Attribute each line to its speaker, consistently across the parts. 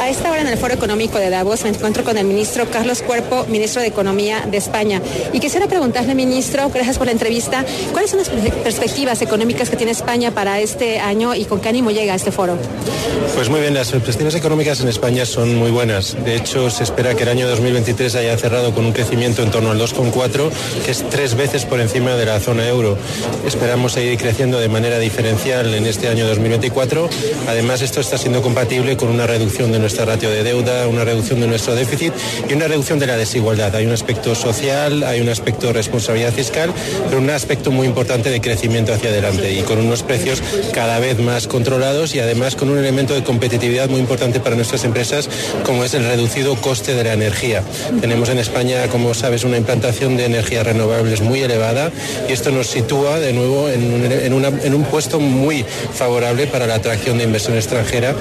Speaker 1: A esta hora en el Foro Económico de Davos me encuentro con el ministro Carlos Cuerpo, ministro de Economía de España. Y quisiera preguntarle, ministro, gracias por la entrevista, ¿cuáles son las perspectivas económicas que tiene España para este año y con qué ánimo llega a este foro?
Speaker 2: Pues muy bien, las perspectivas económicas en España son muy buenas. De hecho, se espera que el año 2023 haya cerrado con un crecimiento en torno al 2,4, que es tres veces por encima de la zona euro. Esperamos seguir creciendo de manera diferencial en este año 2024. Además, esto está siendo compatible con una reducción de nuestra ratio de deuda, una reducción de nuestro déficit y una reducción de la desigualdad. Hay un aspecto social, hay un aspecto de responsabilidad fiscal, pero un aspecto muy importante de crecimiento hacia adelante y con unos precios cada vez más controlados y además con un elemento de competitividad muy importante para nuestras empresas como es el reducido coste de la energía. Tenemos en España, como sabes, una implantación de energías renovables muy elevada y esto nos sitúa de nuevo en un, puesto muy favorable para la atracción de inversión extranjera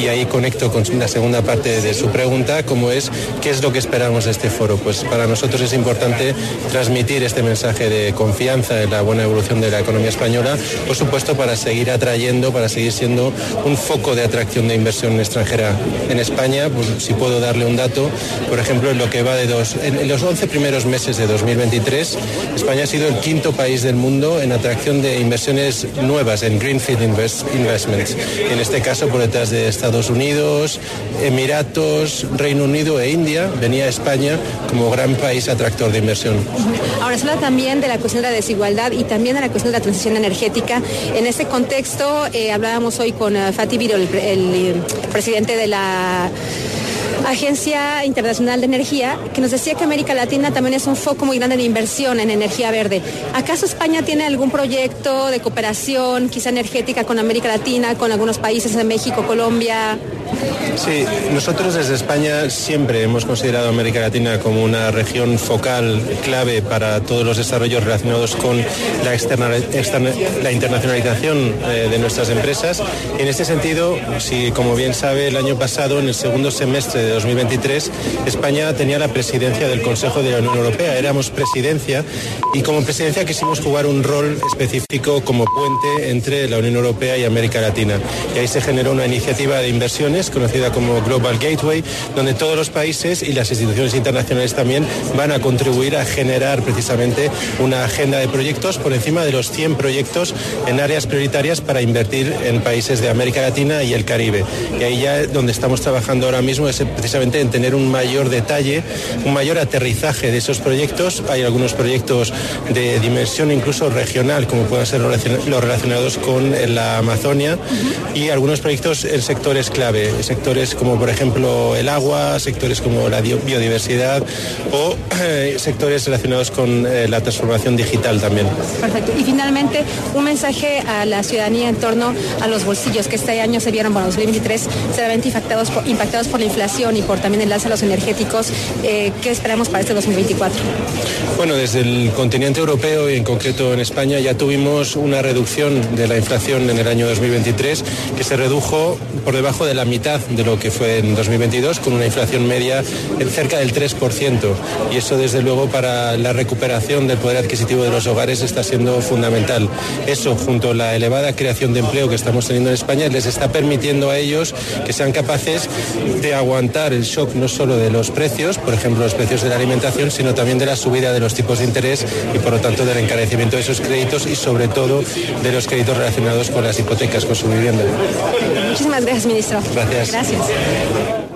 Speaker 2: y ahí conecto con la segunda parte de su pregunta, como es qué es lo que esperamos de este foro. Pues para nosotros es importante transmitir este mensaje de confianza en la buena evolución de la economía española, por supuesto para seguir atrayendo, para seguir siendo un foco de atracción de inversión extranjera en España. Pues, si puedo darle un dato, por ejemplo, en lo que va de dos, en los 11 primeros meses de 2023, España ha sido el quinto país del mundo en atracción de inversiones nuevas, en Greenfield invest, Investments. En este caso, por detrás de Estados Unidos, Emiratos, Reino Unido e India, venía España como gran país atractor de inversión.
Speaker 1: Ahora se habla también de la cuestión de la desigualdad y también de la cuestión de la transición energética. En este contexto, eh, hablábamos hoy con uh, Fatih Birol, el, el presidente de la Agencia Internacional de Energía, que nos decía que América Latina también es un foco muy grande de inversión en energía verde. ¿Acaso España tiene algún proyecto de cooperación, quizá energética, con América Latina, con algunos países de México, Colombia?
Speaker 2: Sí, nosotros desde España siempre hemos considerado América Latina como una región focal clave para todos los desarrollos relacionados con la, internacionalización eh, de nuestras empresas. En este sentido, si como bien sabe, el año pasado, en el segundo semestre de 2023, España tenía la presidencia del Consejo de la Unión Europea. Éramos presidencia y como presidencia quisimos jugar un rol específico como puente entre la Unión Europea y América Latina. Y ahí se generó una iniciativa de inversiones conocida como Global Gateway, donde todos los países y las instituciones internacionales también van a contribuir a generar precisamente una agenda de proyectos por encima de los 100 proyectos en áreas prioritarias para invertir en países de América Latina y el Caribe. Y ahí ya donde estamos trabajando ahora mismo es precisamente en tener un mayor detalle, un mayor aterrizaje de esos proyectos. Hay algunos proyectos de dimensión incluso regional, como puedan ser los relacionados con la Amazonia, y algunos proyectos en sectores clave, sectores como por ejemplo el agua, sectores como la biodiversidad o eh, sectores relacionados con eh, la transformación digital también.
Speaker 1: Perfecto. Y finalmente, un mensaje a la ciudadanía en torno a los bolsillos que este año se vieron, bueno, 2023, seriamente impactados por, impactados por la inflación y por también alza de los energéticos. Eh, ¿Qué esperamos para este 2024?
Speaker 2: Bueno, desde el continente europeo y en concreto en España ya tuvimos una reducción de la inflación en el año 2023 que se redujo por debajo de la mitad de lo que fue en 2022 con una inflación media en cerca del 3% y eso desde luego para la recuperación del poder adquisitivo de los hogares está siendo fundamental. Eso junto a la elevada creación de empleo que estamos teniendo en España les está permitiendo a ellos que sean capaces de aguantar el shock no solo de los precios, por ejemplo los precios de la alimentación, sino también de la subida de los tipos de interés y por lo tanto del encarecimiento de esos créditos y sobre todo de los créditos relacionados con las hipotecas, con su vivienda.
Speaker 1: Muchísimas gracias, ministro.
Speaker 2: Gracias.
Speaker 1: Gracias.